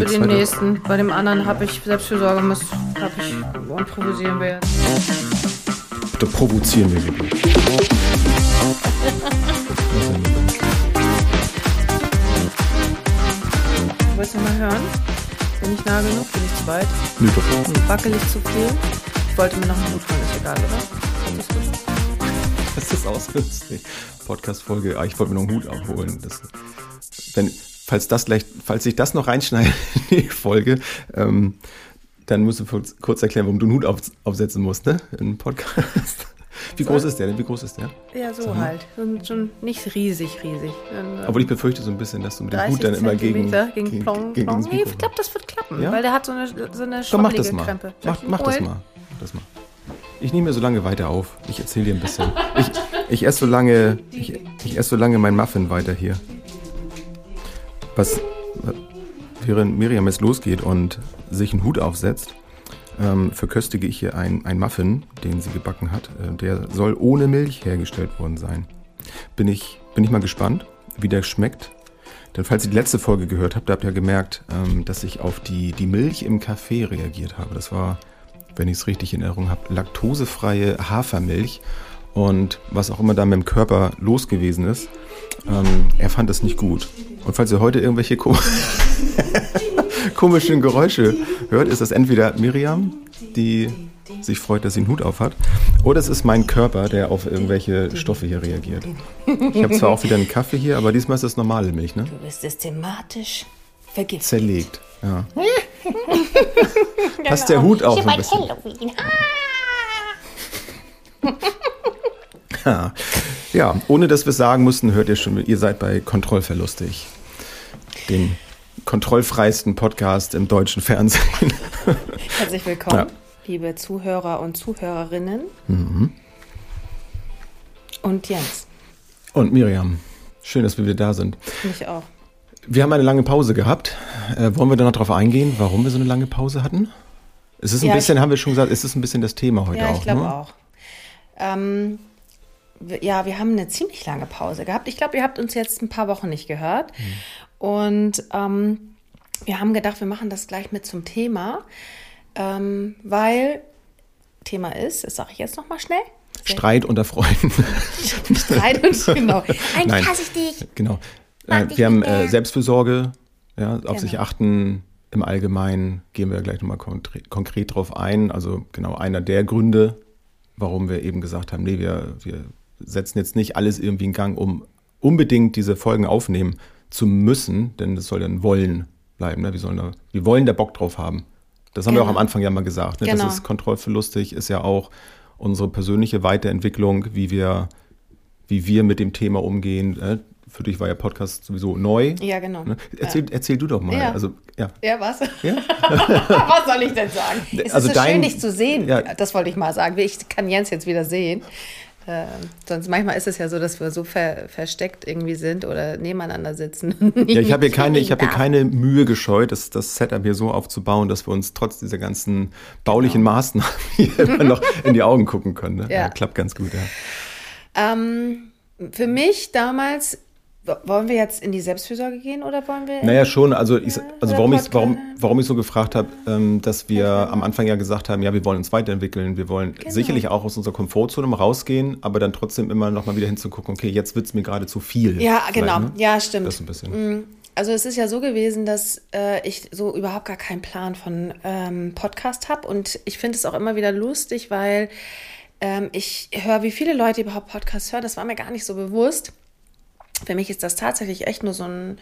für den zweite? nächsten. Bei dem anderen habe ich Selbstfürsorge, muss, habe ich improvisieren wir jetzt. Da provozieren wir wirklich. Wolltest du mal hören? Bin ich nah genug? Bin ich zu weit? Nö, doch. Wackelig zu viel? Ich wollte mir noch einen Hut holen, ist egal, oder? Ist das gut? Das ist ausrüstig. Podcast-Folge. Ah, ich wollte mir noch einen Hut abholen. Das, wenn, falls, das gleich, falls ich das noch reinschneide in die Folge, ähm, dann musst du kurz, erklären, warum du einen Hut auf, aufsetzen musst, ne? Im Podcast. Wie groß ist der denn? Wie groß ist der? Ja, so halt. Schon, schon nicht riesig, riesig. Äh, Aber ich befürchte so ein bisschen, dass du mit dem 30 Hut dann immer gegen, Zentimeter gegen, Plong, gegen Plong. Nee, ich glaube, das wird klappen, Ja? weil der hat so eine, so eine Komm, mach das schoppelige mal. Krempe. Mach, mach das mal. Mach das mal. Ich nehme mir so lange weiter auf. Ich erzähle dir ein bisschen. Ich, ich esse so lange, ich, ich esse so lange mein Muffin weiter hier. Was, während Miriam jetzt losgeht und sich einen Hut aufsetzt, ähm, verköstige ich hier ein, ein Muffin, den sie gebacken hat. Äh, der soll ohne Milch hergestellt worden sein. Bin ich, bin ich mal gespannt, wie der schmeckt. Denn falls ihr die letzte Folge gehört habt, habt ihr gemerkt, ähm, dass ich auf die, die Milch im Kaffee reagiert habe. Das war, wenn ich es richtig in Erinnerung habe, laktosefreie Hafermilch. Und was auch immer da mit dem Körper los gewesen ist, ähm, er fand es nicht gut. Und falls ihr heute irgendwelche ko komischen Geräusche hört, ist das entweder Miriam, die sich freut, dass sie einen Hut auf hat, oder es ist mein Körper, der auf irgendwelche Stoffe hier reagiert. Ich habe zwar auch wieder einen Kaffee hier, aber diesmal ist das normale Milch, ne? Du bist systematisch vergiftet. Zerlegt. Ja. Passt der Hut auch ein bisschen. Halloween. Ja. ja, ohne dass wir es sagen mussten, hört ihr schon, ihr seid bei Kontrollverlustig. Den kontrollfreisten Podcast im deutschen Fernsehen. Herzlich willkommen, Ja. liebe Zuhörer und Zuhörerinnen. Mhm. Und Jens, Und Miriam, schön, dass wir wieder da sind. mich auch. Wir haben eine lange Pause gehabt. Äh, wollen wir da noch drauf eingehen, warum wir so eine lange Pause hatten? Es ist ein Ja, bisschen, ich- haben wir schon gesagt, es ist ein bisschen das Thema heute Ja, auch. ich glaube ne? auch. Ähm, ja, wir haben eine ziemlich lange Pause gehabt. Ich glaube, ihr habt uns jetzt ein paar Wochen nicht gehört. Mhm. Und ähm, wir haben gedacht, wir machen das gleich mit zum Thema, ähm, weil Thema ist, das sage ich jetzt nochmal schnell. Streit unter Freunden. Streit und genau. Eigentlich Nein. hasse ich dich. Genau. Äh, wir haben äh, Selbstfürsorge, ja, auf Genau. sich achten. Im Allgemeinen gehen wir gleich nochmal konkret, konkret drauf ein. Also genau einer der Gründe, warum wir eben gesagt haben, nee, wir, wir setzen jetzt nicht alles irgendwie in Gang, um unbedingt diese Folgen aufnehmen zu müssen, denn das soll dann Wollen bleiben. Ne? Wir, sollen da, wir wollen da Bock drauf haben. Das haben wir auch Genau. am Anfang ja mal gesagt. Ne? Genau. Das ist kontrollverlustig, ist ja auch unsere persönliche Weiterentwicklung, wie wir, wie wir mit dem Thema umgehen. Äh, Für dich war ja Podcast sowieso neu. Ja, genau. Ne? Erzähl, erzähl du doch mal. Ja. Also, ja. Ja, was? Ja? was soll ich denn sagen? Es Also ist so dein- schön, dich zu sehen. Ja. Das wollte ich mal sagen. Ich kann Jens jetzt wieder sehen. Ähm, sonst manchmal ist es ja so, dass wir so ver versteckt irgendwie sind oder nebeneinander sitzen. Ja, ich habe hier keine, ich habe hier keine Mühe gescheut, das, das Setup hier so aufzubauen, dass wir uns trotz dieser ganzen baulichen Maßnahmen hier immer noch in die Augen gucken können. Ne? Genau. Ja. klappt ganz gut, ja. Ähm, für mich damals, wollen wir jetzt in die Selbstfürsorge gehen oder wollen wir? Naja, schon. Also, ich, also oder warum, ich, warum, warum ich so gefragt habe, ähm, dass wir am Anfang ja gesagt haben, ja, wir wollen uns weiterentwickeln, wir wollen Genau. sicherlich auch aus unserer Komfortzone mal rausgehen, aber dann trotzdem immer noch mal wieder hinzugucken, okay, jetzt wird es mir gerade zu viel. Ja, genau. ne? Ja, stimmt. Das ein bisschen. Also es ist ja so gewesen, dass äh, ich so überhaupt gar keinen Plan von ähm, Podcast habe und ich finde es auch immer wieder lustig, weil ähm, ich höre, wie viele Leute überhaupt Podcasts hören. Das war mir gar nicht so bewusst. Für mich ist das tatsächlich echt nur so ein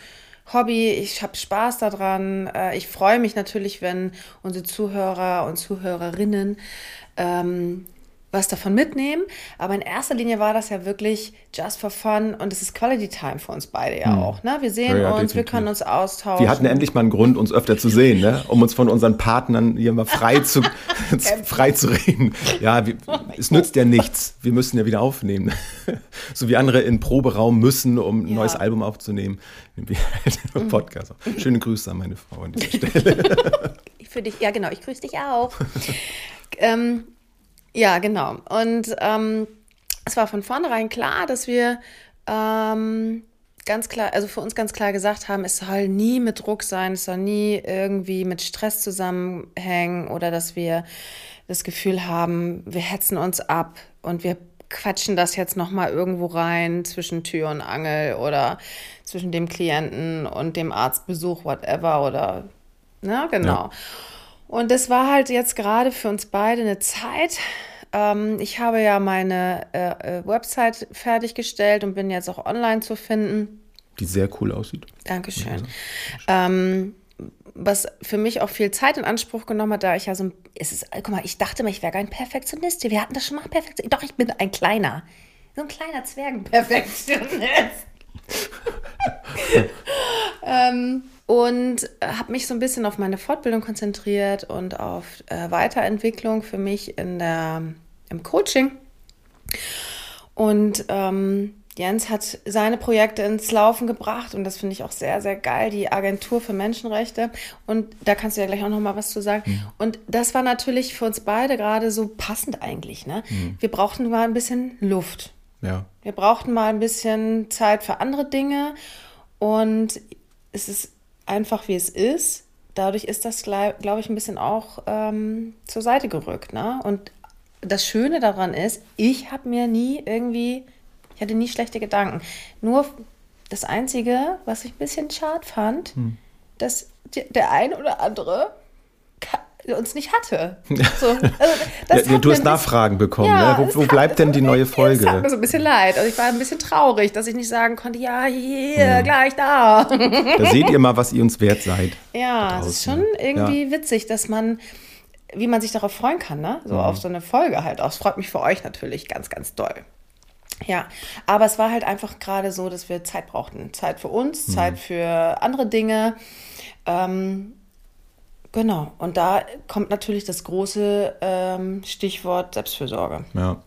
Hobby. Ich habe Spaß daran. Äh, ich freue mich natürlich, wenn unsere Zuhörer und Zuhörerinnen ähm, was davon mitnehmen. Aber in erster Linie war das ja wirklich just for fun und es ist Quality Time für uns beide ja auch. Ne? Wir sehen Hm. Ja, ja, uns, wir definitiv. können uns austauschen. Wir hatten endlich mal einen Grund, uns öfter zu sehen, ne? um uns von unseren Partnern hier mal frei zu, frei zu reden. Ja, wir, es nützt ja nichts. Wir müssen ja wieder aufnehmen. So wie andere in Proberaum müssen, um ein Ja. neues Album aufzunehmen. nehmen wir halt einen Podcast. auf. Schöne Grüße an meine Frau an dieser Stelle. Für dich, ja genau, ich grüße dich auch. ähm, ja, genau. Und ähm, es war von vornherein klar, dass wir ähm, ganz klar, also für uns ganz klar gesagt haben, es soll nie mit Druck sein, es soll nie irgendwie mit Stress zusammenhängen oder dass wir das Gefühl haben, wir hetzen uns ab und wir quatschen das jetzt nochmal irgendwo rein zwischen Tür und Angel oder zwischen dem Klienten und dem Arztbesuch, whatever oder, na, genau. Ja. Und das war halt jetzt gerade für uns beide eine Zeit. Ähm, ich habe ja meine äh, äh Website fertiggestellt und bin jetzt auch online zu finden. Die sehr cool aussieht. Dankeschön. Ja, ähm, was für mich auch viel Zeit in Anspruch genommen hat, da ich ja so ein, es ist, guck mal, ich dachte mal, ich wäre kein Perfektionist. Wir hatten das schon mal perfekt. Doch, ich bin ein kleiner, so ein kleiner Zwergenperfektionist. ähm, und habe mich so ein bisschen auf meine Fortbildung konzentriert und auf äh, Weiterentwicklung für mich in der, im Coaching. Und ähm, Jens hat seine Projekte ins Laufen gebracht und das finde ich auch sehr, sehr geil, die Agentur für Menschenrechte. Und da kannst du ja gleich auch noch mal was zu sagen. Mhm. Und das war natürlich für uns beide gerade so passend eigentlich. Ne? Mhm. Wir brauchten mal ein bisschen Luft. Ja. Wir brauchten mal ein bisschen Zeit für andere Dinge und es ist einfach, wie es ist. Dadurch ist das, glaube ich, ein bisschen auch ähm, zur Seite gerückt. Ne? Und das Schöne daran ist, ich habe mir nie irgendwie ich hatte nie schlechte Gedanken. Nur das Einzige, was ich ein bisschen schade fand, hm. dass der ein oder andere uns nicht hatte. So, also ja, du hast Nachfragen bekommen. Ja, ne? Wo, wo bleibt denn die neue Folge? Das hat mir so ein bisschen leid. Also ich war ein bisschen traurig, dass ich nicht sagen konnte, ja, hier, ja. gleich da. Da seht ihr mal, was ihr uns wert seid. Ja, es ist schon irgendwie witzig, dass man, wie man sich darauf freuen kann, ne? So mhm. auf so eine Folge halt auch. Es freut mich für euch natürlich ganz, ganz doll. Ja, aber es war halt einfach gerade so, dass wir Zeit brauchten. Zeit für uns, mhm. Zeit für andere Dinge. Ähm, genau. Und da kommt natürlich das große ähm, Stichwort Selbstfürsorge. Ja.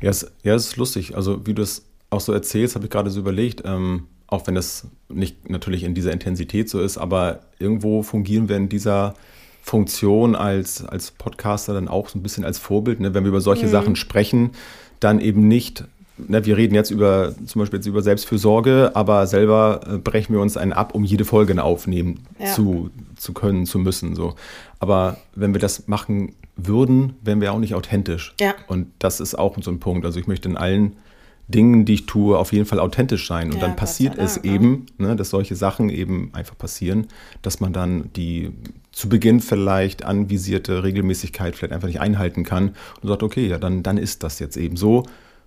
Ja es, ja, es ist lustig. Also, wie du es auch so erzählst, habe ich gerade so überlegt, ähm, auch wenn das nicht natürlich in dieser Intensität so ist, aber irgendwo fungieren wir in dieser Funktion als, als Podcaster dann auch so ein bisschen als Vorbild. Ne? Wenn wir über solche mhm. Sachen sprechen, dann eben nicht ne, wir reden jetzt über zum Beispiel jetzt über Selbstfürsorge, aber selber äh, brechen wir uns einen ab, um jede Folge aufnehmen ja. zu, zu können, zu müssen. So. Aber wenn wir das machen würden, wären wir auch nicht authentisch. Ja. Und das ist auch so ein Punkt. Also ich möchte in allen Dingen, die ich tue, auf jeden Fall authentisch sein. Und ja, dann passiert es ne? eben, ne, dass solche Sachen eben einfach passieren, dass man dann die zu Beginn vielleicht anvisierte Regelmäßigkeit vielleicht einfach nicht einhalten kann und sagt, okay, ja, dann, dann ist das jetzt eben so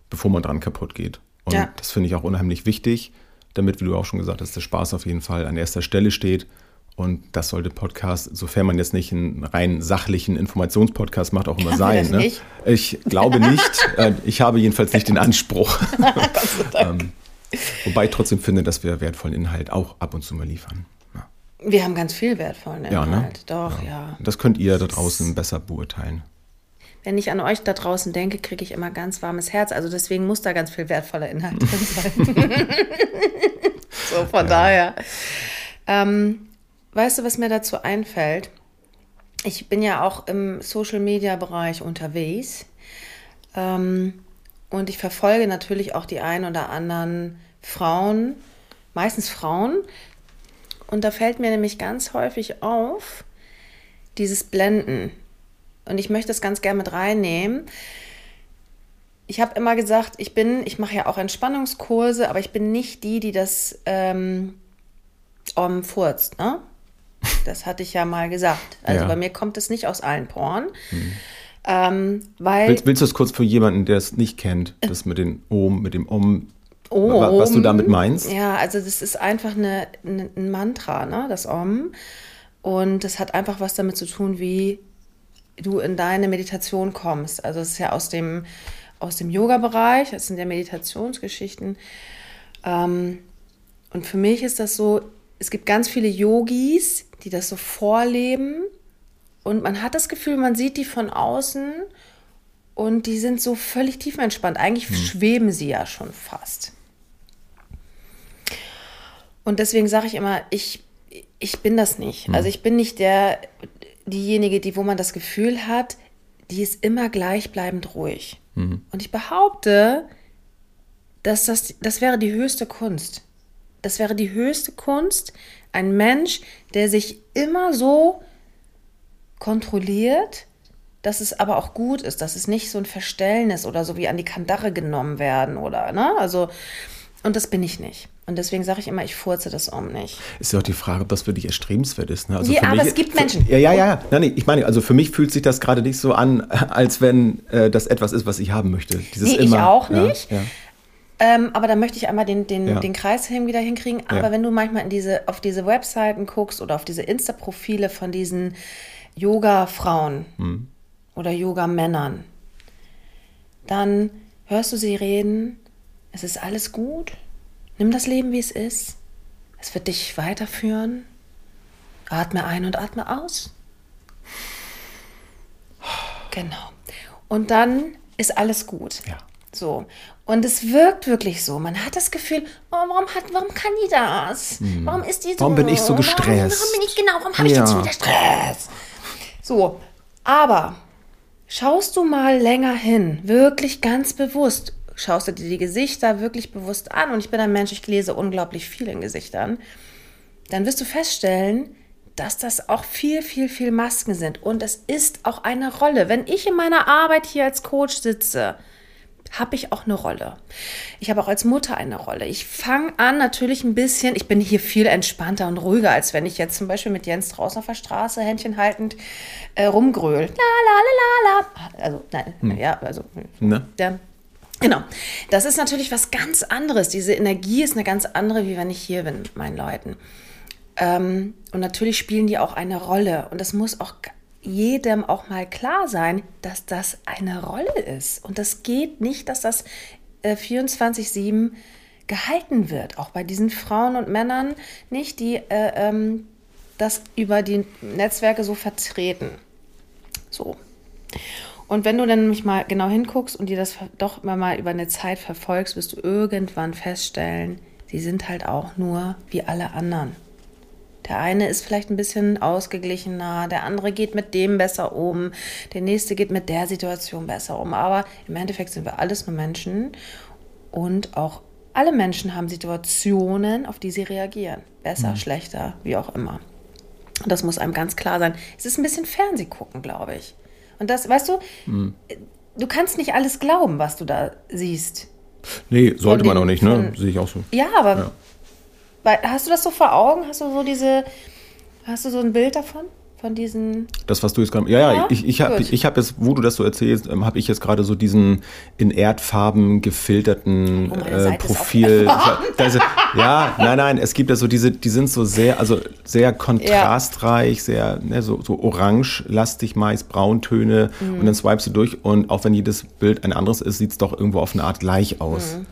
bevor man dran kaputt geht. Und ja. das finde ich auch unheimlich wichtig, damit, wie du auch schon gesagt hast, der Spaß auf jeden Fall an erster Stelle steht. Und das sollte Podcast, sofern man jetzt nicht einen rein sachlichen Informationspodcast macht, auch immer sein. Ne? Ich glaube nicht. Äh, ich habe jedenfalls nicht den Anspruch. ähm, wobei ich trotzdem finde, dass wir wertvollen Inhalt auch ab und zu mal liefern. Ja. Wir haben ganz viel wertvollen Inhalt. Ja, ne? Doch, ja. ja. Das könnt ihr da draußen besser beurteilen wenn ich an euch da draußen denke, kriege ich immer ganz warmes Herz. Also deswegen muss da ganz viel wertvoller Inhalt drin sein. so, von ja. daher. Ähm, weißt du, was mir dazu einfällt? Ich bin ja auch im Social-Media-Bereich unterwegs. Ähm, und ich verfolge natürlich auch die ein oder anderen Frauen, meistens Frauen. Und da fällt mir nämlich ganz häufig auf, dieses Blenden. Und ich möchte es ganz gerne mit reinnehmen. Ich habe immer gesagt, ich bin, ich mache ja auch Entspannungskurse, aber ich bin nicht die, die das ähm, um, furzt. Ne? Das hatte ich ja mal gesagt. Also ja. bei mir kommt es nicht aus allen Poren. Hm. Ähm, weil, willst, willst du es kurz für jemanden, der es nicht kennt, das mit dem Om, mit dem Om, Om, was du damit meinst? Ja, also das ist einfach eine, eine, ein Mantra, ne? das Om. Und das hat einfach was damit zu tun, wie du in deine Meditation kommst. Also es ist ja aus dem, aus dem Yoga-Bereich, das sind ja Meditationsgeschichten. Ähm, und für mich ist das so, es gibt ganz viele Yogis, die das so vorleben. Und man hat das Gefühl, man sieht die von außen und die sind so völlig tiefenentspannt. Eigentlich hm. schweben sie ja schon fast. Und deswegen sage ich immer, ich, ich bin das nicht. Hm. Also ich bin nicht der, diejenige, die, wo man das Gefühl hat, die ist immer gleichbleibend ruhig. Mhm. Und ich behaupte, dass das, das wäre die höchste Kunst. das wäre die höchste Kunst, ein Mensch, der sich immer so kontrolliert, dass es aber auch gut ist, dass es nicht so ein Verstellen ist oder so wie an die Kandare genommen werden oder, ne? Also, und das bin ich nicht. Und deswegen sage ich immer, ich furze das um nicht. Ist ja auch die Frage, ob das für dich erstrebenswert ist. Ne? Also ja, aber mich, es gibt Menschen. Für, ja, ja, ja. Nein, nee, ich meine, also für mich fühlt sich das gerade nicht so an, als wenn äh, das etwas ist, was ich haben möchte. Dieses nee, immer, ich auch nicht. Ja, ja. Ähm, aber da möchte ich einmal den, den, ja. den Kreis wieder hinkriegen. Aber ja. wenn du manchmal in diese, auf diese Webseiten guckst oder auf diese Insta-Profile von diesen Yoga-Frauen hm. oder Yoga-Männern, dann hörst du sie reden, es ist alles gut, nimm das Leben, wie es ist, es wird dich weiterführen, atme ein und atme aus. Genau. Und dann ist alles gut. Ja. So. Und es wirkt wirklich so. Man hat das Gefühl, oh, warum, hat, warum kann die das? Hm. Warum ist die so? Warum bin ich so gestresst? Warum, warum bin ich genau? Warum habe ich ja. jetzt wieder Stress? So, aber schaust du mal länger hin, wirklich ganz bewusst, schaust du dir die Gesichter wirklich bewusst an, und ich bin ein Mensch, ich lese unglaublich viel in Gesichtern, dann wirst du feststellen, dass das auch viel, viel, viel Masken sind. Und es ist auch eine Rolle. Wenn ich in meiner Arbeit hier als Coach sitze, habe ich auch eine Rolle. Ich habe auch als Mutter eine Rolle. Ich fange an natürlich ein bisschen, ich bin hier viel entspannter und ruhiger, als wenn ich jetzt zum Beispiel mit Jens draußen auf der Straße Händchen haltend äh, rumgröl. La la la la la. Also, nein, hm. ja, also ne? der, Genau. Das ist natürlich was ganz anderes. Diese Energie ist eine ganz andere, wie wenn ich hier bin mit meinen Leuten. Ähm, und natürlich spielen die auch eine Rolle. Und das muss auch jedem auch mal klar sein, dass das eine Rolle ist. Und das geht nicht, dass das äh, 24-7 gehalten wird. Auch bei diesen Frauen und Männern nicht, die äh, ähm, das über die Netzwerke so vertreten. So. Und wenn du dann nämlich mal genau hinguckst und dir das doch immer mal über eine Zeit verfolgst, wirst du irgendwann feststellen, sie sind halt auch nur wie alle anderen. Der eine ist vielleicht ein bisschen ausgeglichener, der andere geht mit dem besser um, der nächste geht mit der Situation besser um. Aber im Endeffekt sind wir alles nur Menschen und auch alle Menschen haben Situationen, auf die sie reagieren. Besser, mhm. schlechter, wie auch immer. Und das muss einem ganz klar sein. Es ist ein bisschen Fernsehgucken, glaube ich. Und das, weißt du, mhm. du kannst nicht alles glauben, was du da siehst. Nee, sollte man auch nicht, ne? Sehe ich auch so. Ja, aber ja. Hast du das so vor Augen? Hast du so diese, hast du so ein Bild davon? Von diesen. Das, was du jetzt gerade. Ja, ja, ja, ich, ich habe ich hab jetzt, wo du das so erzählst, ähm, habe ich jetzt gerade so diesen in Erdfarben gefilterten oh, äh, Profil. das, ja, nein, nein, es gibt ja so diese, die sind so sehr, also sehr kontrastreich, ja. sehr, ne, so, so orange-lastig meist, Brauntöne mhm. und dann swipest du durch und auch wenn jedes Bild ein anderes ist, sieht es doch irgendwo auf eine Art gleich aus. Mhm.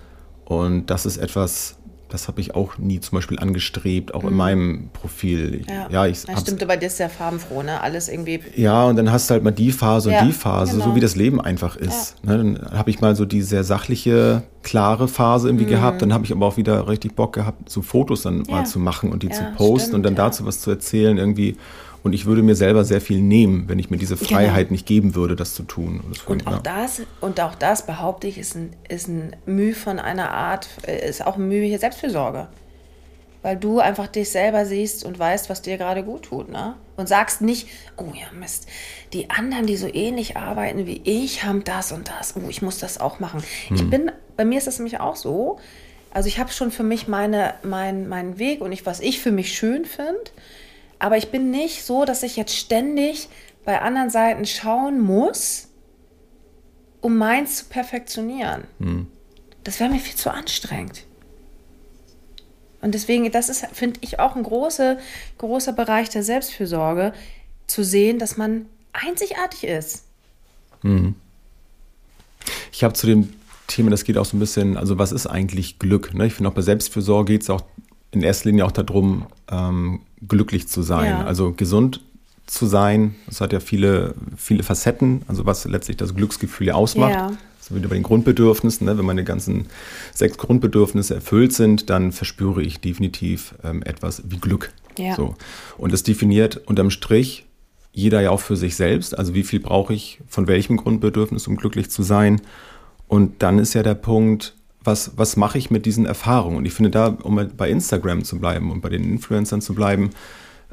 Und das ist etwas, das habe ich auch nie zum Beispiel angestrebt, auch mhm. in meinem Profil. Ja, ja ich das stimmt, bei dir ist sehr farbenfroh, ne? Alles irgendwie. Ja, und dann hast du halt mal die Phase ja, und die Phase, genau. so wie das Leben einfach ist. Ja. Ne? Dann habe ich mal so die sehr sachliche, klare Phase irgendwie mhm. gehabt. Dann habe ich aber auch wieder richtig Bock gehabt, so Fotos dann mal zu machen und die zu posten stimmt, und dann dazu was zu erzählen irgendwie. Und ich würde mir selber sehr viel nehmen, wenn ich mir diese genau. Freiheit genau. nicht geben würde, das zu tun. Und, und auch, ja. das, und auch das, behaupte ich, ist ein, ist ein Mühe von einer Art, äh, ist auch ein Mühe hier Selbstfürsorge. Weil du einfach dich selber siehst und weißt, was dir gerade gut tut. Ne? Und sagst nicht, oh ja, Mist, die anderen, die so ähnlich arbeiten wie ich, haben das und das. Oh, ich muss das auch machen. Hm. Ich bin, bei mir ist das nämlich auch so. Also ich habe schon für mich meine, mein, meinen Weg und ich, was ich für mich schön finde. Aber ich bin nicht so, dass ich jetzt ständig bei anderen Seiten schauen muss, um meins zu perfektionieren. Hm. Das wäre mir viel zu anstrengend. Und deswegen, das ist, finde ich, auch ein großer, großer Bereich der Selbstfürsorge, zu sehen, dass man einzigartig ist. Hm. Ich habe zu dem Thema, das geht auch so ein bisschen, also was ist eigentlich Glück? Ne? Ich finde auch bei Selbstfürsorge geht es auch in erster Linie auch darum, ähm, glücklich zu sein, ja. also gesund zu sein. Das hat ja viele, viele Facetten, also was letztlich das Glücksgefühl ja ausmacht. Ja. So wieder bei den Grundbedürfnissen. Ne? Wenn meine ganzen sechs Grundbedürfnisse erfüllt sind, dann verspüre ich definitiv ähm, etwas wie Glück. Ja. So. Und das definiert unterm Strich jeder ja auch für sich selbst. Also wie viel brauche ich von welchem Grundbedürfnis, um glücklich zu sein? Und dann ist ja der Punkt, was, was mache ich mit diesen Erfahrungen? Und ich finde da, um bei Instagram zu bleiben und bei den Influencern zu bleiben,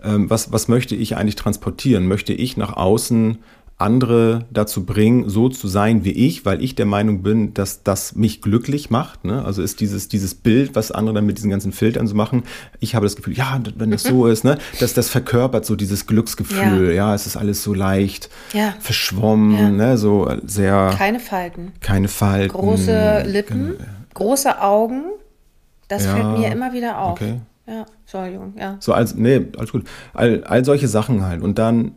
ähm, was, was möchte ich eigentlich transportieren? Möchte ich nach außen andere dazu bringen, so zu sein wie ich, weil ich der Meinung bin, dass das mich glücklich macht. Ne? Also ist dieses, dieses Bild, was andere dann mit diesen ganzen Filtern so machen, ich habe das Gefühl, ja, wenn das so ist, ne, dass das verkörpert so dieses Glücksgefühl, ja, ja es ist alles so leicht, ja. verschwommen, ja. Ne, so sehr. Keine Falten. Keine Falten. Große Lippen, genau. große Augen. Das fällt mir immer wieder auf. Okay. Ja, Entschuldigung, ja. So als, nee, alles gut. All, all solche Sachen halt. Und dann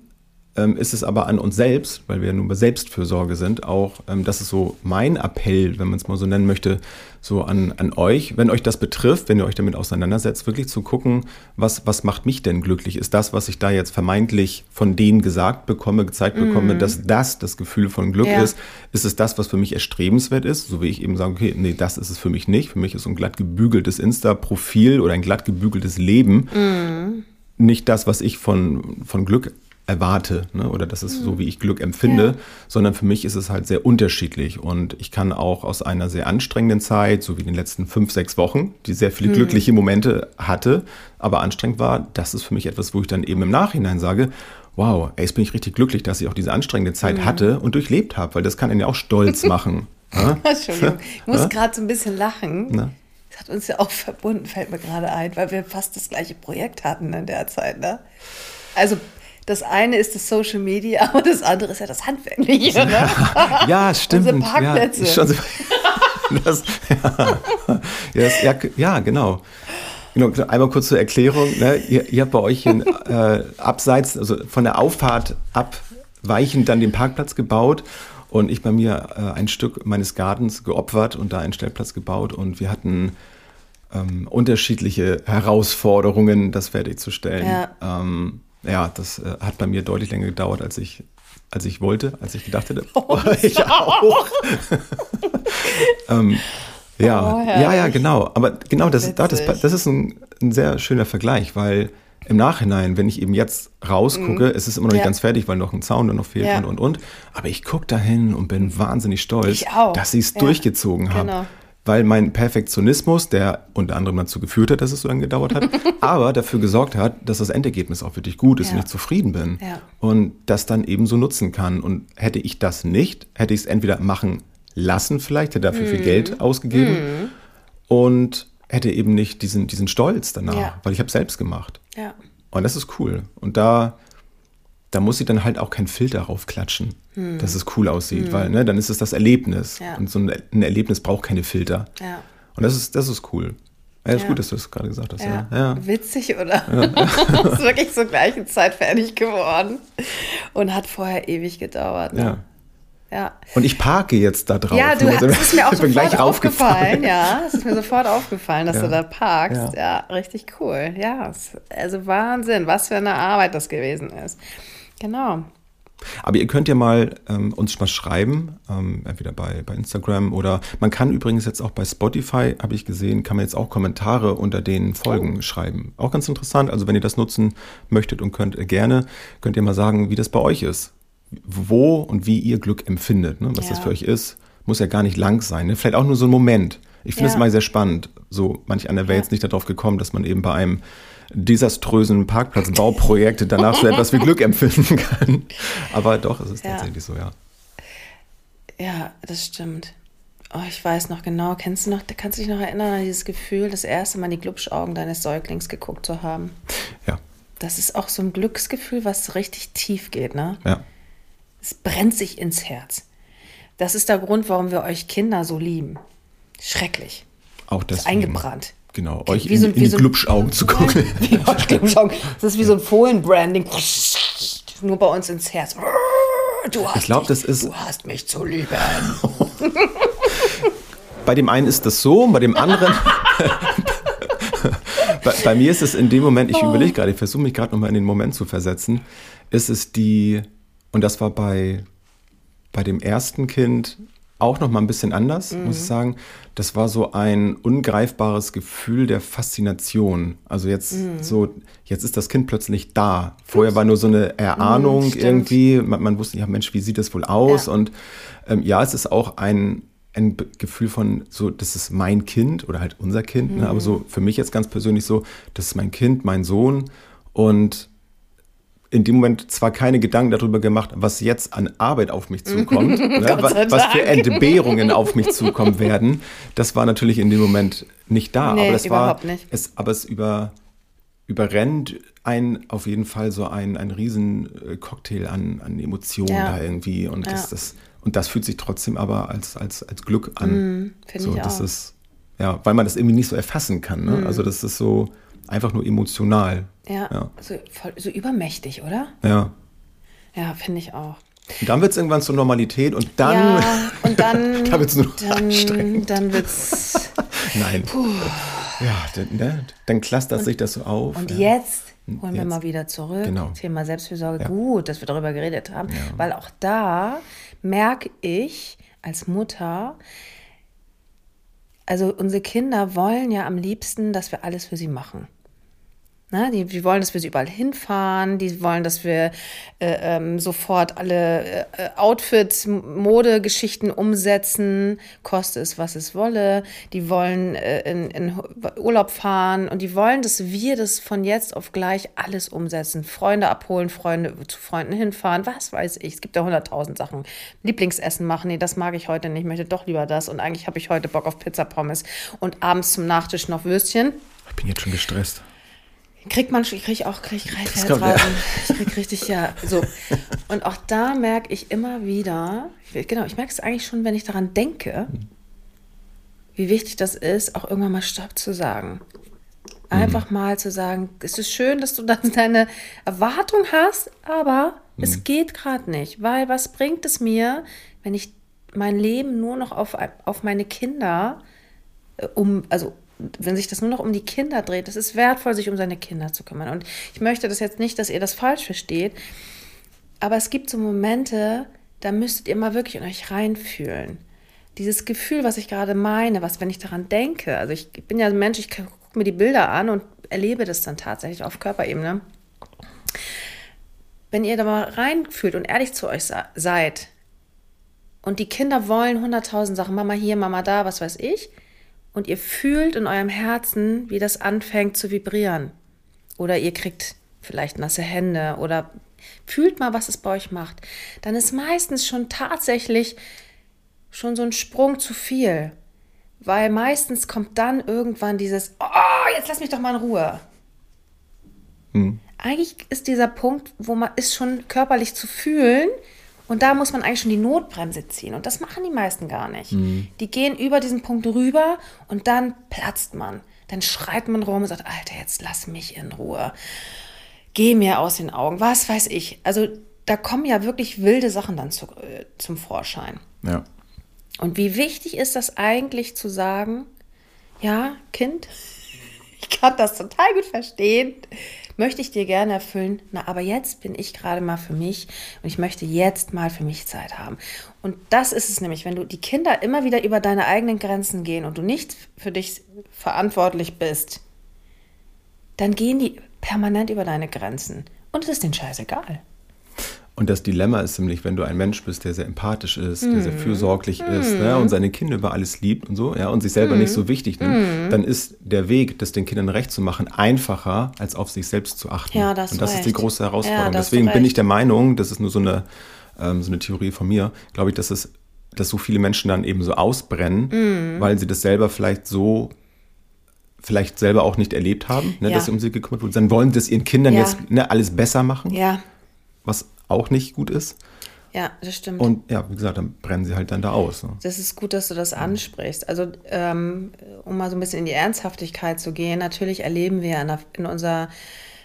ist es aber an uns selbst, weil wir ja nun bei Selbstfürsorge sind, auch, ähm, das ist so mein Appell, wenn man es mal so nennen möchte, so an, an euch, wenn euch das betrifft, wenn ihr euch damit auseinandersetzt, wirklich zu gucken, was, was macht mich denn glücklich? Ist das, was ich da jetzt vermeintlich von denen gesagt bekomme, gezeigt bekomme, mm. dass das das Gefühl von Glück ja. ist? Ist es das, was für mich erstrebenswert ist? So wie ich eben sage, okay, nee, das ist es für mich nicht. Für mich ist so ein glatt gebügeltes Insta-Profil oder ein glatt gebügeltes Leben mm. nicht das, was ich von, von Glück erwarte ne? oder das ist so, mhm. wie ich Glück empfinde, ja. sondern für mich ist es halt sehr unterschiedlich und ich kann auch aus einer sehr anstrengenden Zeit, so wie den letzten fünf, sechs Wochen, die sehr viele mhm. glückliche Momente hatte, aber anstrengend war, das ist für mich etwas, wo ich dann eben im Nachhinein sage, wow, ey, jetzt bin ich richtig glücklich, dass ich auch diese anstrengende Zeit mhm. hatte und durchlebt habe, weil das kann einen ja auch stolz machen. ja? Entschuldigung, ich muss ja? gerade so ein bisschen lachen. Na? Das hat uns ja auch verbunden, fällt mir gerade ein, weil wir fast das gleiche Projekt hatten in der Zeit. Ne? Also das eine ist das Social Media, aber das andere ist ja das Handwerkliche. Ne? ja, stimmt. Unsere Parkplätze. Ja, so, das, ja, das, ja, ja, genau. Genau, einmal kurz zur Erklärung. Ne? Ihr, ihr, habt bei euch in, äh, abseits, also von der Auffahrt abweichend dann den Parkplatz gebaut und ich bei mir äh, ein Stück meines Gartens geopfert und da einen Stellplatz gebaut und wir hatten ähm, unterschiedliche Herausforderungen, das fertigzustellen. Ja. Ähm, ja, das äh, hat bei mir deutlich länger gedauert, als ich, als ich wollte, als ich gedacht hätte. Oh, ich auch. ähm, ja, oh, ja, ja, genau. Aber genau, das, das, das, ist ein, ein, sehr schöner Vergleich, weil im Nachhinein, wenn ich eben jetzt rausgucke, mhm. es ist immer noch nicht ja. ganz fertig, weil noch ein Zaun noch fehlt ja. und und und. Aber ich gucke dahin und bin wahnsinnig stolz, dass sie es ja. durchgezogen haben. Genau weil mein Perfektionismus, der unter anderem dazu geführt hat, dass es so lange gedauert hat, aber dafür gesorgt hat, dass das Endergebnis auch wirklich gut ist ja. und ich zufrieden bin ja. und das dann eben so nutzen kann. Und hätte ich das nicht, hätte ich es entweder machen lassen vielleicht, hätte dafür mhm. viel Geld ausgegeben mhm. und hätte eben nicht diesen, diesen Stolz danach, ja. weil ich habe selbst gemacht. Ja. Und das ist cool. Und da da muss sie dann halt auch keinen Filter raufklatschen, hm. dass es cool aussieht, hm. weil ne, dann ist es das Erlebnis. Ja. Und so ein, ein, Erlebnis braucht keine Filter. Ja. Und das ist, das ist cool. Ja, ist ja. gut, dass du das gerade gesagt hast. Ja. ja. Witzig, oder? Ja. ist wirklich zur gleichen Zeit fertig geworden und hat vorher ewig gedauert. Ne? Ja. Ja. Und ich parke jetzt da drauf. Ja, du hast, es ist mir auch sofort aufgefallen. Ja, es ist mir sofort aufgefallen, dass ja. du da parkst. Ja. ja, richtig cool. Ja, also Wahnsinn, was für eine Arbeit das gewesen ist. Genau. Aber ihr könnt ja mal ähm, uns mal schreiben, ähm, entweder bei, bei Instagram oder man kann übrigens jetzt auch bei Spotify, habe ich gesehen, kann man jetzt auch Kommentare unter den Folgen oh. schreiben. Auch ganz interessant. Also wenn ihr das nutzen möchtet und könnt, äh, gerne, könnt ihr mal sagen, wie das bei euch ist. Wo und wie ihr Glück empfindet, ne? was ja. das für euch ist. Muss ja gar nicht lang sein. Ne? Vielleicht auch nur so ein Moment. Ich finde es ja. immer sehr spannend. So, manch einer wäre ja. jetzt nicht darauf gekommen, dass man eben bei einem desaströsen Parkplatzbauprojekt danach so etwas wie Glück empfinden kann. Aber doch, es ist ja. tatsächlich so, ja. Ja, das stimmt. Oh, ich weiß noch genau. Kennst du noch, kannst du dich noch erinnern an dieses Gefühl, das erste Mal in die Glubschaugen deines Säuglings geguckt zu haben? Ja. Das ist auch so ein Glücksgefühl, was richtig tief geht, ne? Ja. Es brennt sich ins Herz. Das ist der Grund, warum wir euch Kinder so lieben. Schrecklich. Auch das. eingebrannt. Genau, euch wie so, in, in die so Glubschaugen zu gucken. das ist wie so ein Fohlenbranding. Nur bei uns ins Herz. Du hast, ich glaub, das ist, du hast mich zu lieben. bei dem einen ist das so, bei dem anderen. bei, bei, mir ist es in dem Moment, ich oh. überlege gerade, ich versuche mich gerade nochmal in den Moment zu versetzen, ist es die, und das war bei, bei dem ersten Kind auch noch mal ein bisschen anders, mhm. muss ich sagen. Das war so ein ungreifbares Gefühl der Faszination. Also jetzt mhm. so, jetzt ist das Kind plötzlich da. Vorher war nur so eine Erahnung mhm, irgendwie. Man, man, wusste, ja Mensch, wie sieht das wohl aus? Ja. Und ähm, ja, es ist auch ein ein Gefühl von so, das ist mein Kind oder halt unser Kind, mhm. ne? aber so für mich jetzt ganz persönlich so, das ist mein Kind, mein Sohn und in dem Moment zwar keine Gedanken darüber gemacht, was jetzt an Arbeit auf mich zukommt, ne, was, was, für Entbehrungen auf mich zukommen werden. Das war natürlich in dem Moment nicht da. Nee, aber das war, nicht. Es, aber es über, überrennt ein auf jeden Fall so ein, ein riesen äh, Cocktail an, an Emotionen ja. da irgendwie. Und, ja. das, das, und das fühlt sich trotzdem aber als, als, als Glück an. Mm, Finde so, ich das auch. Ist, ja, weil man das irgendwie nicht so erfassen kann. Ne? Mm. Also das ist so einfach nur emotional. Ja, ja. So, voll, so übermächtig, oder? Ja. Ja, finde ich auch. Und dann wird es irgendwann zur Normalität und dann. Ja, und dann. dann wird es nur dann, anstrengend. Dann wird es. Nein. Puh. Ja, dann, ne, dann clustert und, sich das so auf. Und ja. jetzt holen jetzt. wir mal wieder zurück. Genau. Thema Selbstfürsorge. Ja. Gut, dass wir darüber geredet haben, weil auch da merke ich als Mutter, also unsere Kinder wollen ja am liebsten, dass wir alles für sie machen. Ne, die, die wollen, dass wir sie überall hinfahren, die wollen, dass wir äh, ähm, sofort alle äh, Outfits, Modegeschichten umsetzen, koste es, was es wolle. Die wollen äh, in, in, Urlaub fahren und die wollen, dass wir das von jetzt auf gleich alles umsetzen. Freunde abholen, Freunde zu Freunden hinfahren, was weiß ich. Es gibt ja hunderttausend Sachen. Lieblingsessen machen, nee, das mag ich heute nicht, ich möchte doch lieber das. Und eigentlich habe ich heute Bock auf Pizza Pommes und abends zum Nachtisch noch Würstchen. Ich bin jetzt schon gestresst. Kriegt man, ich kriege auch krieg Reizherzrasen. Ja. Ich kriege richtig, ja, so. Und auch da merke ich immer wieder, genau, ich merke es eigentlich schon, wenn ich daran denke, wie wichtig das ist, auch irgendwann mal Stopp zu sagen. Einfach mhm. mal zu sagen, es ist schön, dass du dann deine Erwartung hast, aber mhm. es geht gerade nicht, weil was bringt es mir, wenn ich mein Leben nur noch auf, auf meine Kinder äh, um, also wenn sich das nur noch um die Kinder dreht, es ist wertvoll, sich um seine Kinder zu kümmern. Und ich möchte das jetzt nicht, dass ihr das falsch versteht, aber es gibt so Momente, da müsstet ihr mal wirklich in euch reinfühlen. Dieses Gefühl, was ich gerade meine, was, wenn ich daran denke, also ich, bin ja ein Mensch, ich gucke mir die Bilder an und erlebe das dann tatsächlich auf Körperebene. Wenn ihr da mal reinfühlt und ehrlich zu euch seid und die Kinder wollen hunderttausend Sachen, Mama hier, Mama da, was weiß ich, und ihr fühlt in eurem Herzen, wie das anfängt zu vibrieren. Oder ihr kriegt vielleicht nasse Hände oder fühlt mal, was es bei euch macht. Dann ist meistens schon tatsächlich schon so ein Sprung zu viel. Weil meistens kommt dann irgendwann dieses, oh, jetzt lass mich doch mal in Ruhe. Hm. Eigentlich ist dieser Punkt, wo man ist schon körperlich zu fühlen, und da muss man eigentlich schon die Notbremse ziehen. Und das machen die meisten gar nicht. Mhm. Die gehen über diesen Punkt rüber und dann platzt man. Dann schreit man rum und sagt, Alter, jetzt lass mich in Ruhe. Geh mir aus den Augen. Was weiß ich. Also da kommen ja wirklich wilde Sachen dann zu, äh, zum Vorschein. Ja. Und wie wichtig ist das eigentlich zu sagen, ja, Kind, ich kann das total gut verstehen möchte ich dir gerne erfüllen. Na, aber jetzt bin ich gerade mal für mich und ich möchte jetzt mal für mich Zeit haben. Und das ist es nämlich, wenn du die Kinder immer wieder über deine eigenen Grenzen gehen und du nicht für dich verantwortlich bist, dann gehen die permanent über deine Grenzen. Und es ist denen scheißegal. Und das Dilemma ist nämlich, wenn du ein Mensch bist, der sehr empathisch ist, mm. der sehr mhm. fürsorglich mm. ist ne, und seine Kinder über alles liebt und so, ja, und sich selber mm. nicht so wichtig nimmt, mhm. dann ist der Weg, das den Kindern recht zu machen, einfacher, als auf sich selbst zu achten. Ja, das und das recht. ist die große Herausforderung. Ja, Deswegen bin ich der Meinung, das ist nur so eine, ähm, so eine Theorie von mir, glaube ich, dass es, dass so viele Menschen dann eben so ausbrennen, mhm. weil sie das selber vielleicht so vielleicht selber auch nicht erlebt haben, ne, ja. dass sie um sie gekümmert wurden. Dann wollen das ihren Kindern jetzt ne, alles besser machen. Ja. Was auch nicht gut ist. Ja, das stimmt. Und ja, wie gesagt, dann brennen sie halt dann da aus. Ne? Das ist gut, dass du das ansprichst. Also, ähm, um mal so ein bisschen in die Ernsthaftigkeit zu gehen, natürlich erleben wir in, in unserer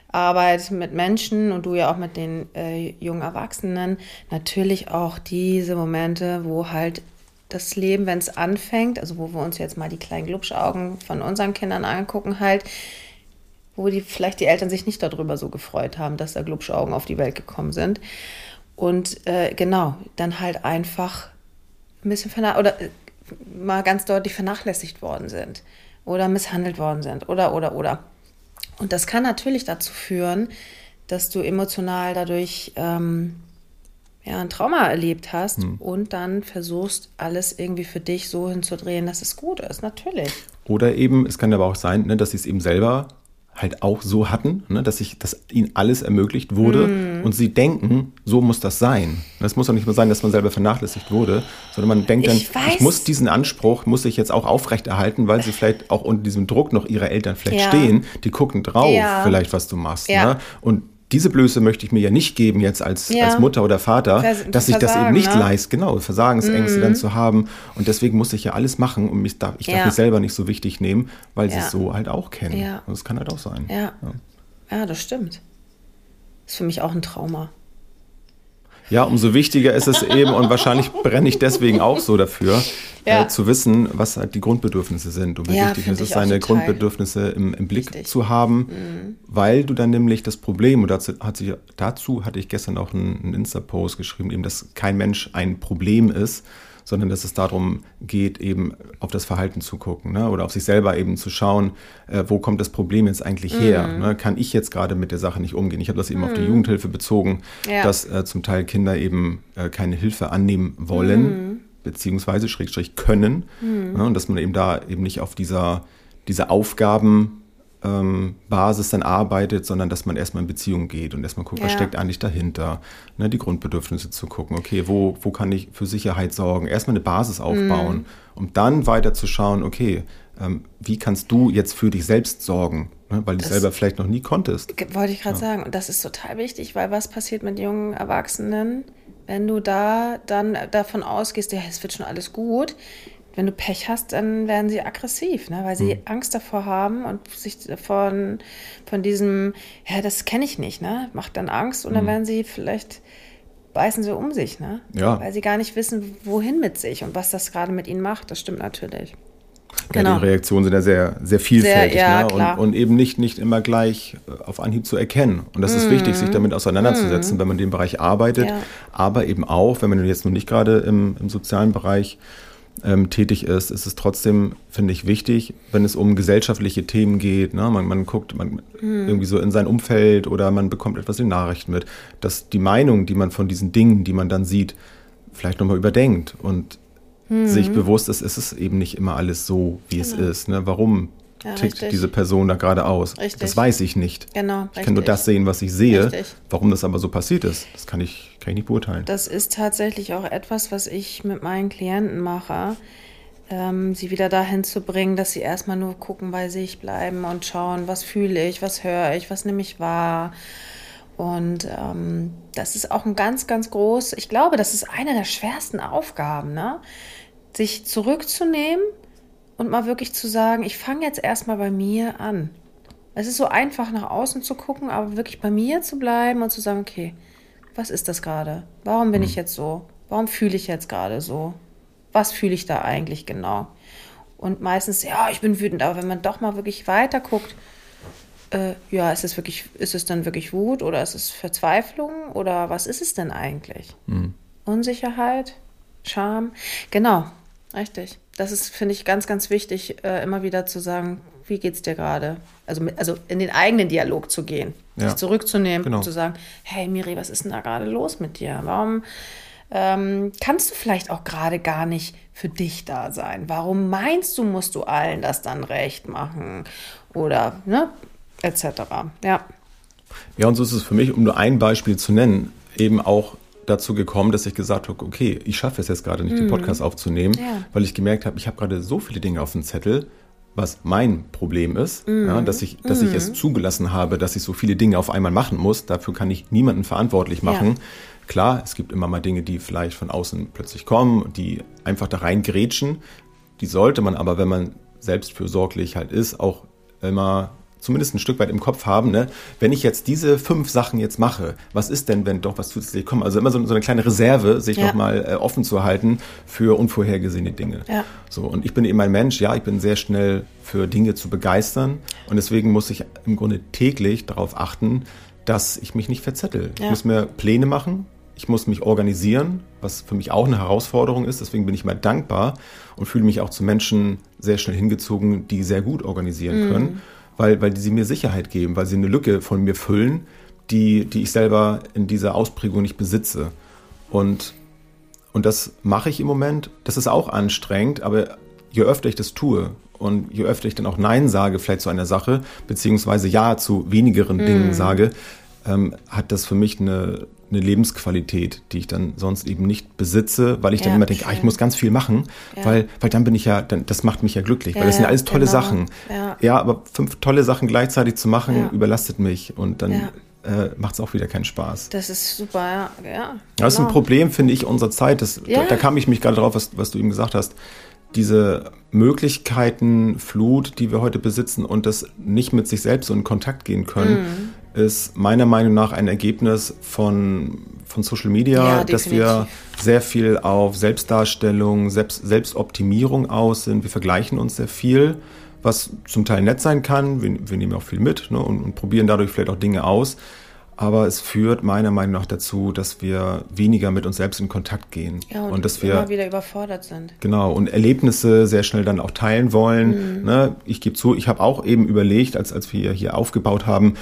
Arbeit mit Menschen und du ja auch mit den äh, jungen Erwachsenen natürlich auch diese Momente, wo halt das Leben, wenn es anfängt, also wo wir uns jetzt mal die kleinen Glubschaugen von unseren Kindern angucken, halt, wo die vielleicht die Eltern sich nicht darüber so gefreut haben, dass da Glubschaugen auf die Welt gekommen sind. Und äh, genau, dann halt einfach ein bisschen oder äh, mal ganz deutlich vernachlässigt worden sind oder misshandelt worden sind oder oder oder. Und das kann natürlich dazu führen, dass du emotional dadurch ähm, ja, ein Trauma erlebt hast hm. und dann versuchst, alles irgendwie für dich so hinzudrehen, dass es gut ist, natürlich. Oder eben, es kann aber auch sein, ne, dass sie es eben selber halt auch so hatten, ne, dass ich, dass ihnen alles ermöglicht wurde mm. und sie denken, so muss das sein. Das muss doch nicht nur sein, dass man selber vernachlässigt wurde, sondern man denkt dann, ich, ich muss diesen Anspruch, muss ich jetzt auch aufrechterhalten, weil sie vielleicht auch unter diesem Druck noch ihrer Eltern vielleicht ja. stehen, die gucken drauf, ja. vielleicht was du machst. Ja. Ne? Und diese Blöße möchte ich mir ja nicht geben jetzt als, ja. als Mutter oder Vater, Vers dass ich das eben nicht ne? leist, genau, Versagensängste mhm. dann zu haben. Und deswegen muss ich ja alles machen und mich darf, ich ja. darf mich selber nicht so wichtig nehmen, weil ja. sie es so halt auch kennen. Ja. Und das kann halt auch sein. Ja. ja. das stimmt. Ist für mich auch ein Trauma. Ja, umso wichtiger ist es eben und wahrscheinlich brenne ich deswegen auch so dafür, ja. äh, zu wissen, was halt die Grundbedürfnisse sind und wie ja, wichtig es ist, seine Grundbedürfnisse im, im Blick Richtig. zu haben, mhm. weil du dann nämlich das Problem, und dazu, hat sich, dazu hatte ich gestern auch einen, einen Insta-Post geschrieben, eben, dass kein Mensch ein Problem ist, sondern dass es darum geht, eben auf das Verhalten zu gucken ne? oder auf sich selber eben zu schauen, äh, wo kommt das Problem jetzt eigentlich her? Mm. Ne? Kann ich jetzt gerade mit der Sache nicht umgehen? Ich habe das eben mm. auf die mhm. Jugendhilfe bezogen, ja. dass äh, zum Teil Kinder eben äh, keine Hilfe annehmen wollen, mm. Beziehungsweise Schrägstrich können. Mhm. Ne? Und dass man eben da eben nicht auf dieser, diese Aufgaben ähm, dann arbeitet, sondern dass man erstmal in Beziehung geht und erstmal guckt, ja. was steckt eigentlich dahinter. Ne, die Grundbedürfnisse zu gucken, okay, wo, wo kann ich für Sicherheit sorgen? Erstmal eine Basis aufbauen, mhm. um dann weiter zu schauen, okay, ähm, wie kannst du jetzt für dich selbst sorgen? Ne, weil du selber vielleicht noch nie konntest. Wollte ich gerade ja. sagen, und das ist total wichtig, weil was passiert mit jungen Erwachsenen, wenn du da dann davon ausgehst, ja, es wird schon alles gut, wenn du Pech hast, dann werden sie aggressiv, ne? weil sie mhm. Angst davor haben und sich von, von diesem, ja, das kenne ich nicht, ne? macht dann Angst und dann mhm. werden sie vielleicht, beißen sie um sich, ne? ja. weil sie gar nicht wissen, wohin mit sich und was das gerade mit ihnen macht. Das stimmt natürlich. Ja, genau. die Reaktionen sind ja sehr, sehr vielfältig sehr, ja, ne? und, und, eben nicht, nicht immer gleich äh, auf Anhieb zu erkennen. Und das ist mhm. wichtig, sich damit auseinanderzusetzen, mhm. wenn man in dem Bereich arbeitet, ja. aber eben auch, wenn man jetzt noch nicht gerade im, im sozialen Bereich ähm, tätig ist, ist es trotzdem, finde ich, wichtig, wenn es um gesellschaftliche Themen geht. Ne? Man, man guckt man mhm. irgendwie so in sein Umfeld oder man bekommt etwas in Nachrichten mit, dass die Meinung, die man von diesen Dingen, die man dann sieht, vielleicht nochmal überdenkt und mhm. sich bewusst ist, ist es eben nicht immer alles so, wie genau. es ist. Ne? Warum ja, tickt richtig. diese Person da gerade aus? Richtig. Das weiß ich nicht. Genau. Ich kann nur das sehen, was ich sehe. Richtig. Warum das aber so passiert ist, das kann ich, kann ich nicht beurteilen. Das ist tatsächlich auch etwas, was ich mit meinen Klienten mache. Ähm, sie wieder dahin zu bringen, dass sie erstmal nur gucken bei sich bleiben und schauen, was fühle ich, was höre ich, was nehme ich wahr. Und ähm, das ist auch ein ganz, ganz groß, ich glaube, das ist eine der schwersten Aufgaben, ne? Sich zurückzunehmen und mal wirklich zu sagen, ich fange jetzt erstmal bei mir an. Es ist so einfach nach außen zu gucken, aber wirklich bei mir zu bleiben und zu sagen, okay, was ist das gerade? Warum bin mhm. ich jetzt so? Warum fühle ich jetzt gerade so? Was fühle ich da eigentlich genau? Und meistens, ja, ich bin wütend, aber wenn man doch mal wirklich weiter guckt, äh, ja, ist es wirklich, ist es dann wirklich Wut oder ist es Verzweiflung oder was ist es denn eigentlich? Mhm. Unsicherheit, Scham, genau, richtig das ist, finde ich, ganz, ganz wichtig, äh, immer wieder zu sagen, wie geht es dir gerade? Also, also in den eigenen Dialog zu gehen, ja. sich zurückzunehmen genau. und zu sagen, hey Miri, was ist denn da gerade los mit dir? Warum ähm, kannst du vielleicht auch gerade gar nicht für dich da sein? Warum meinst du, musst du allen das dann recht machen? Oder, ne, etc. Ja. Ja, und so ist es für mich, um nur ein Beispiel zu nennen, eben auch dazu gekommen, dass ich gesagt habe, okay, ich schaffe es jetzt gerade nicht, mhm. den Podcast aufzunehmen, ja. weil ich gemerkt habe, ich habe gerade so viele Dinge auf dem Zettel, was mein Problem ist, mhm. ja, dass, ich, dass mhm. ich es mhm. zugelassen habe, dass ich so viele Dinge auf einmal machen muss. Dafür kann ich niemanden verantwortlich machen. Ja. Klar, es gibt immer mal Dinge, die vielleicht von außen plötzlich kommen, die einfach da reingrätschen. Die sollte man aber, wenn man selbstfürsorglich halt ist, auch immer zumindest ein Stück weit im Kopf haben, ne? wenn ich jetzt diese fünf Sachen jetzt mache, was ist denn, wenn doch was zusätzlich kommt? Also immer so, so eine kleine Reserve, sich ja. nochmal äh, offen zu halten für unvorhergesehene Dinge. Ja. So, und ich bin eben ein Mensch, ja, ich bin sehr schnell für Dinge zu begeistern und deswegen muss ich im Grunde täglich darauf achten, dass ich mich nicht verzettel. Ja. Ich muss mir Pläne machen, ich muss mich organisieren, was für mich auch eine Herausforderung ist. Deswegen bin ich mal dankbar und fühle mich auch zu Menschen sehr schnell hingezogen, die sehr gut organisieren mhm. können weil, weil sie mir Sicherheit geben, weil sie eine Lücke von mir füllen, die, die ich selber in dieser Ausprägung nicht besitze. Und, und das mache ich im Moment. Das ist auch anstrengend, aber je öfter ich das tue und je öfter ich dann auch Nein sage, vielleicht zu einer Sache, beziehungsweise Ja zu wenigeren mm. Dingen sage, ähm, hat das für mich eine, eine Lebensqualität, die ich dann sonst eben nicht besitze, weil ich ja, dann immer denke, ah, ich muss ganz viel machen, ja. weil, weil dann bin ich ja, dann, das macht mich ja glücklich, ja, weil das sind alles tolle genau. Sachen. Ja. aber fünf tolle Sachen gleichzeitig zu machen, überlastet mich und dann äh, macht es auch wieder keinen Spaß. Das ist super, ja. ja das ist ein genau. Problem, finde ich, unserer Zeit. Das, da, da, kam ich mich gerade drauf, was, was du eben gesagt hast. Diese Möglichkeiten, Flut, die wir heute besitzen und das nicht mit sich selbst so in Kontakt gehen können, mm. Ist meiner Meinung nach ein Ergebnis von, von Social Media, ja, dass wir sehr viel auf Selbstdarstellung, Selbst, Selbstoptimierung aus sind. Wir vergleichen uns sehr viel was zum Teil nett sein kann. Wir, wir nehmen auch viel mit ne, und, und, probieren dadurch vielleicht auch Dinge aus. Aber es führt meiner Meinung nach dazu, dass wir weniger mit uns selbst in Kontakt gehen. Ja, und, und dass wir immer wieder überfordert sind. Genau, und Erlebnisse sehr schnell dann auch teilen wollen. Mhm. Ne, ich gebe zu, ich habe auch eben überlegt, als, als wir hier aufgebaut haben,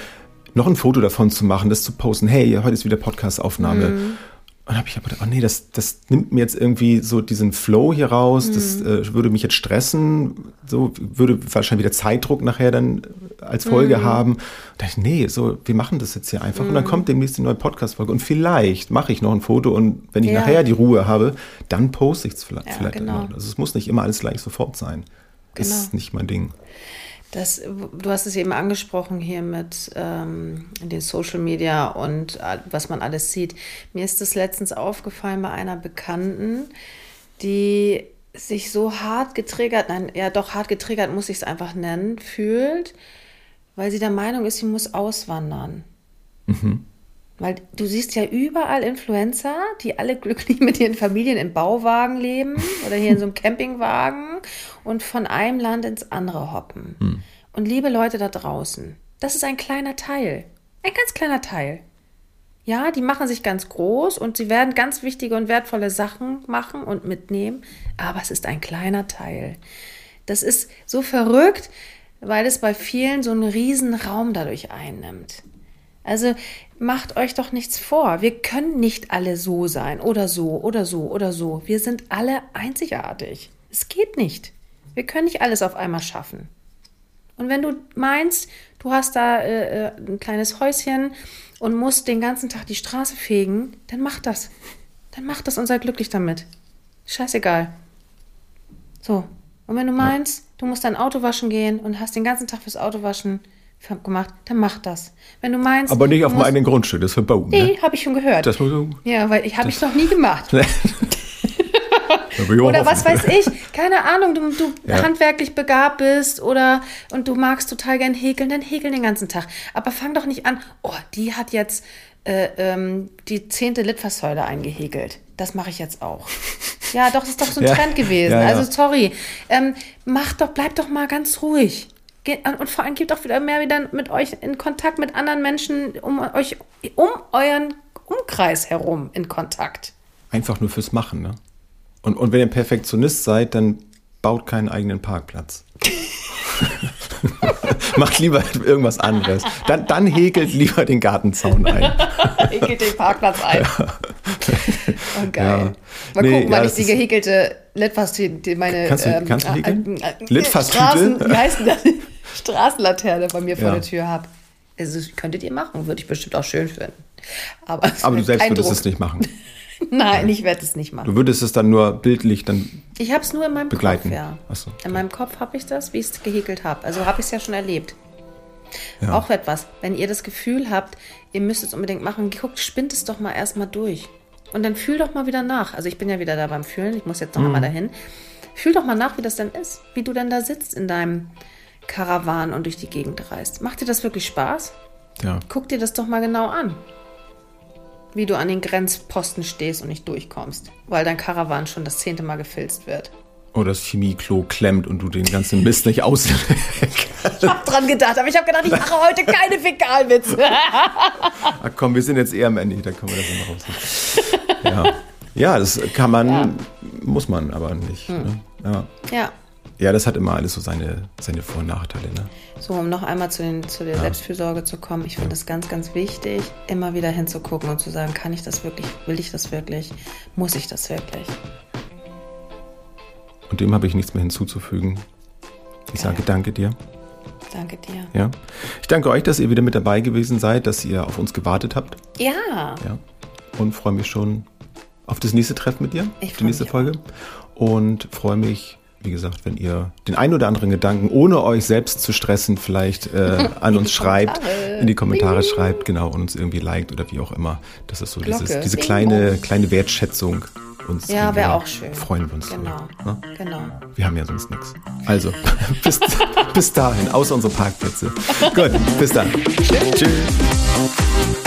noch ein Foto davon zu machen, das zu posten. Hey, heute ist wieder Podcast-Aufnahme. Mhm. Und habe ich aber gedacht, oh nee, das, das nimmt mir jetzt irgendwie so diesen Flow hier raus, mhm. das äh, würde mich jetzt stressen, so würde wahrscheinlich wieder Zeitdruck nachher dann als Folge mhm. haben. Da dachte ich, nee, so, wir machen das jetzt hier einfach. Mhm. Und dann mhm. kommt demnächst die neue Podcast-Folge. Und vielleicht mache ich noch ein Foto und wenn ich ja. nachher die Ruhe habe, dann poste ich es vielleicht, ja, vielleicht genau. Also es muss nicht immer alles gleich sofort sein. Genau. Ist nicht mein Ding. Das, du hast es eben angesprochen hier mit ähm, den Social Media und äh, was man alles sieht. Mir ist das letztens aufgefallen bei einer Bekannten, die sich so hart getriggert, nein, ja doch hart getriggert, muss ich es einfach nennen, fühlt, weil sie der Meinung ist, sie muss auswandern. Mhm. Weil du siehst ja überall Influencer, die alle glücklich mit ihren Familien im Bauwagen leben oder hier in so einem Campingwagen und von einem Land ins andere hoppen. Hm. Und liebe Leute da draußen, das ist ein kleiner Teil. Ein ganz kleiner Teil. Ja, die machen sich ganz groß und sie werden ganz wichtige und wertvolle Sachen machen und mitnehmen, aber es ist ein kleiner Teil. Das ist so verrückt, weil es bei vielen so einen riesen Raum dadurch einnimmt. Also macht euch doch nichts vor. Wir können nicht alle so sein oder so oder so oder so. Wir sind alle einzigartig. Es geht nicht. Wir können nicht alles auf einmal schaffen. Und wenn du meinst, du hast da äh, äh ein kleines Häuschen und musst den ganzen Tag die Straße fegen, dann mach das. Dann mach das und sei glücklich damit. Scheißegal. So. Und wenn du meinst, du musst dein Auto waschen gehen und hast den ganzen Tag fürs Auto waschen gemacht, dann mach das. Wenn du meinst. Aber nicht auf dem eigenen Grundstück, das ist verboten. Nee, ne? habe ich schon gehört. Das ja, weil ich habe ich noch nie gemacht. oder was weiß ich, keine Ahnung, du, du ja. handwerklich begabt bist oder und du magst total gern häkeln, dann häkeln den ganzen Tag. Aber fang doch nicht an, oh, die hat jetzt äh, ähm, die zehnte Litfaßsäule eingehäkelt. Das mache ich jetzt auch. Ja, doch, das ist doch so ein ja. Trend gewesen. Ja, also sorry. Ähm, mach doch, bleib doch mal ganz ruhig. Und vor allem geht auch wieder mehr wieder mit euch in Kontakt mit anderen Menschen um euch, um euren Umkreis herum in Kontakt. Einfach nur fürs Machen, ne? Und, und wenn ihr Perfektionist seid, dann baut keinen eigenen Parkplatz. Macht lieber irgendwas anderes. Dann, dann häkelt lieber den Gartenzaun ein. häkelt den Parkplatz ein. Ja. Oh, geil. Ja. Mal nee, gucken, ja, wann ich die gehäkelte Litfaßtüte, meine kannst du, ähm, kannst du häkeln? Äh, äh, Litfaßtüte? Wie heißt denn das? Straßenlaterne bei mir ja. vor der Tür habe. Also, könntet ihr machen, würde ich bestimmt auch schön finden. Aber, Aber du selbst würdest Druck. es nicht machen. Nein, ich werde es nicht machen. Du würdest es dann nur bildlich dann Ich habe es nur in meinem begleiten. Kopf, ja. So, okay. In meinem Kopf habe ich das, wie ich es gehäkelt habe. Also habe ich es ja schon erlebt. Ja. Auch etwas, wenn ihr das Gefühl habt, ihr müsst es unbedingt machen, guckt, spinnt es doch mal erstmal durch. Und dann fühl doch mal wieder nach. Also ich bin ja wieder da beim Fühlen, ich muss jetzt noch mhm. einmal dahin. Fühl doch mal nach, wie das denn ist, wie du denn da sitzt in deinem Karawan und durch die Gegend reist. Macht dir das wirklich Spaß? Ja. Guck dir das doch mal genau an. Wie du an den Grenzposten stehst und nicht durchkommst, weil dein Karawan schon das zehnte Mal gefilzt wird. Oder das Chemieklo klemmt und du den ganzen Mist nicht aus. ich hab dran gedacht, aber ich habe gedacht, ich mache heute keine Fäkalwitze. Ach komm, wir sind jetzt eher am Ende, da können wir das immer raus. Ja. ja, das kann man, ja. muss man aber nicht. Hm. Ne? Ja. ja. Ja, das hat immer alles so seine, seine Vor- und Nachteile. Ne? So, um noch einmal zu, den, zu der ja. Selbstfürsorge zu kommen, ich finde es ja. ganz, ganz wichtig, immer wieder hinzugucken und zu sagen, kann ich das wirklich, will ich das wirklich, muss ich das wirklich? Und dem habe ich nichts mehr hinzuzufügen. Ich sage danke dir. Danke dir. Ja. Ich danke euch, dass ihr wieder mit dabei gewesen seid, dass ihr auf uns gewartet habt. Ja. Ja. Und freue mich schon auf das nächste Treffen mit dir. Ich die nächste Folge. Auch. Und freue mich, wie gesagt, wenn ihr den ein oder anderen Gedanken, ohne euch selbst zu stressen, vielleicht äh, an uns schreibt, in die Kommentare schreibt, genau, und uns irgendwie liked oder wie auch immer. Das ist so dieses, diese kleine, kleine Wertschätzung uns Ja, wäre auch schön. Freuen wir uns. Genau. Ne? genau. Wir haben ja sonst nichts. Also, bis, bis dahin, außer unsere Parkplätze. Gut, bis dann. Tschüss. Tschüss.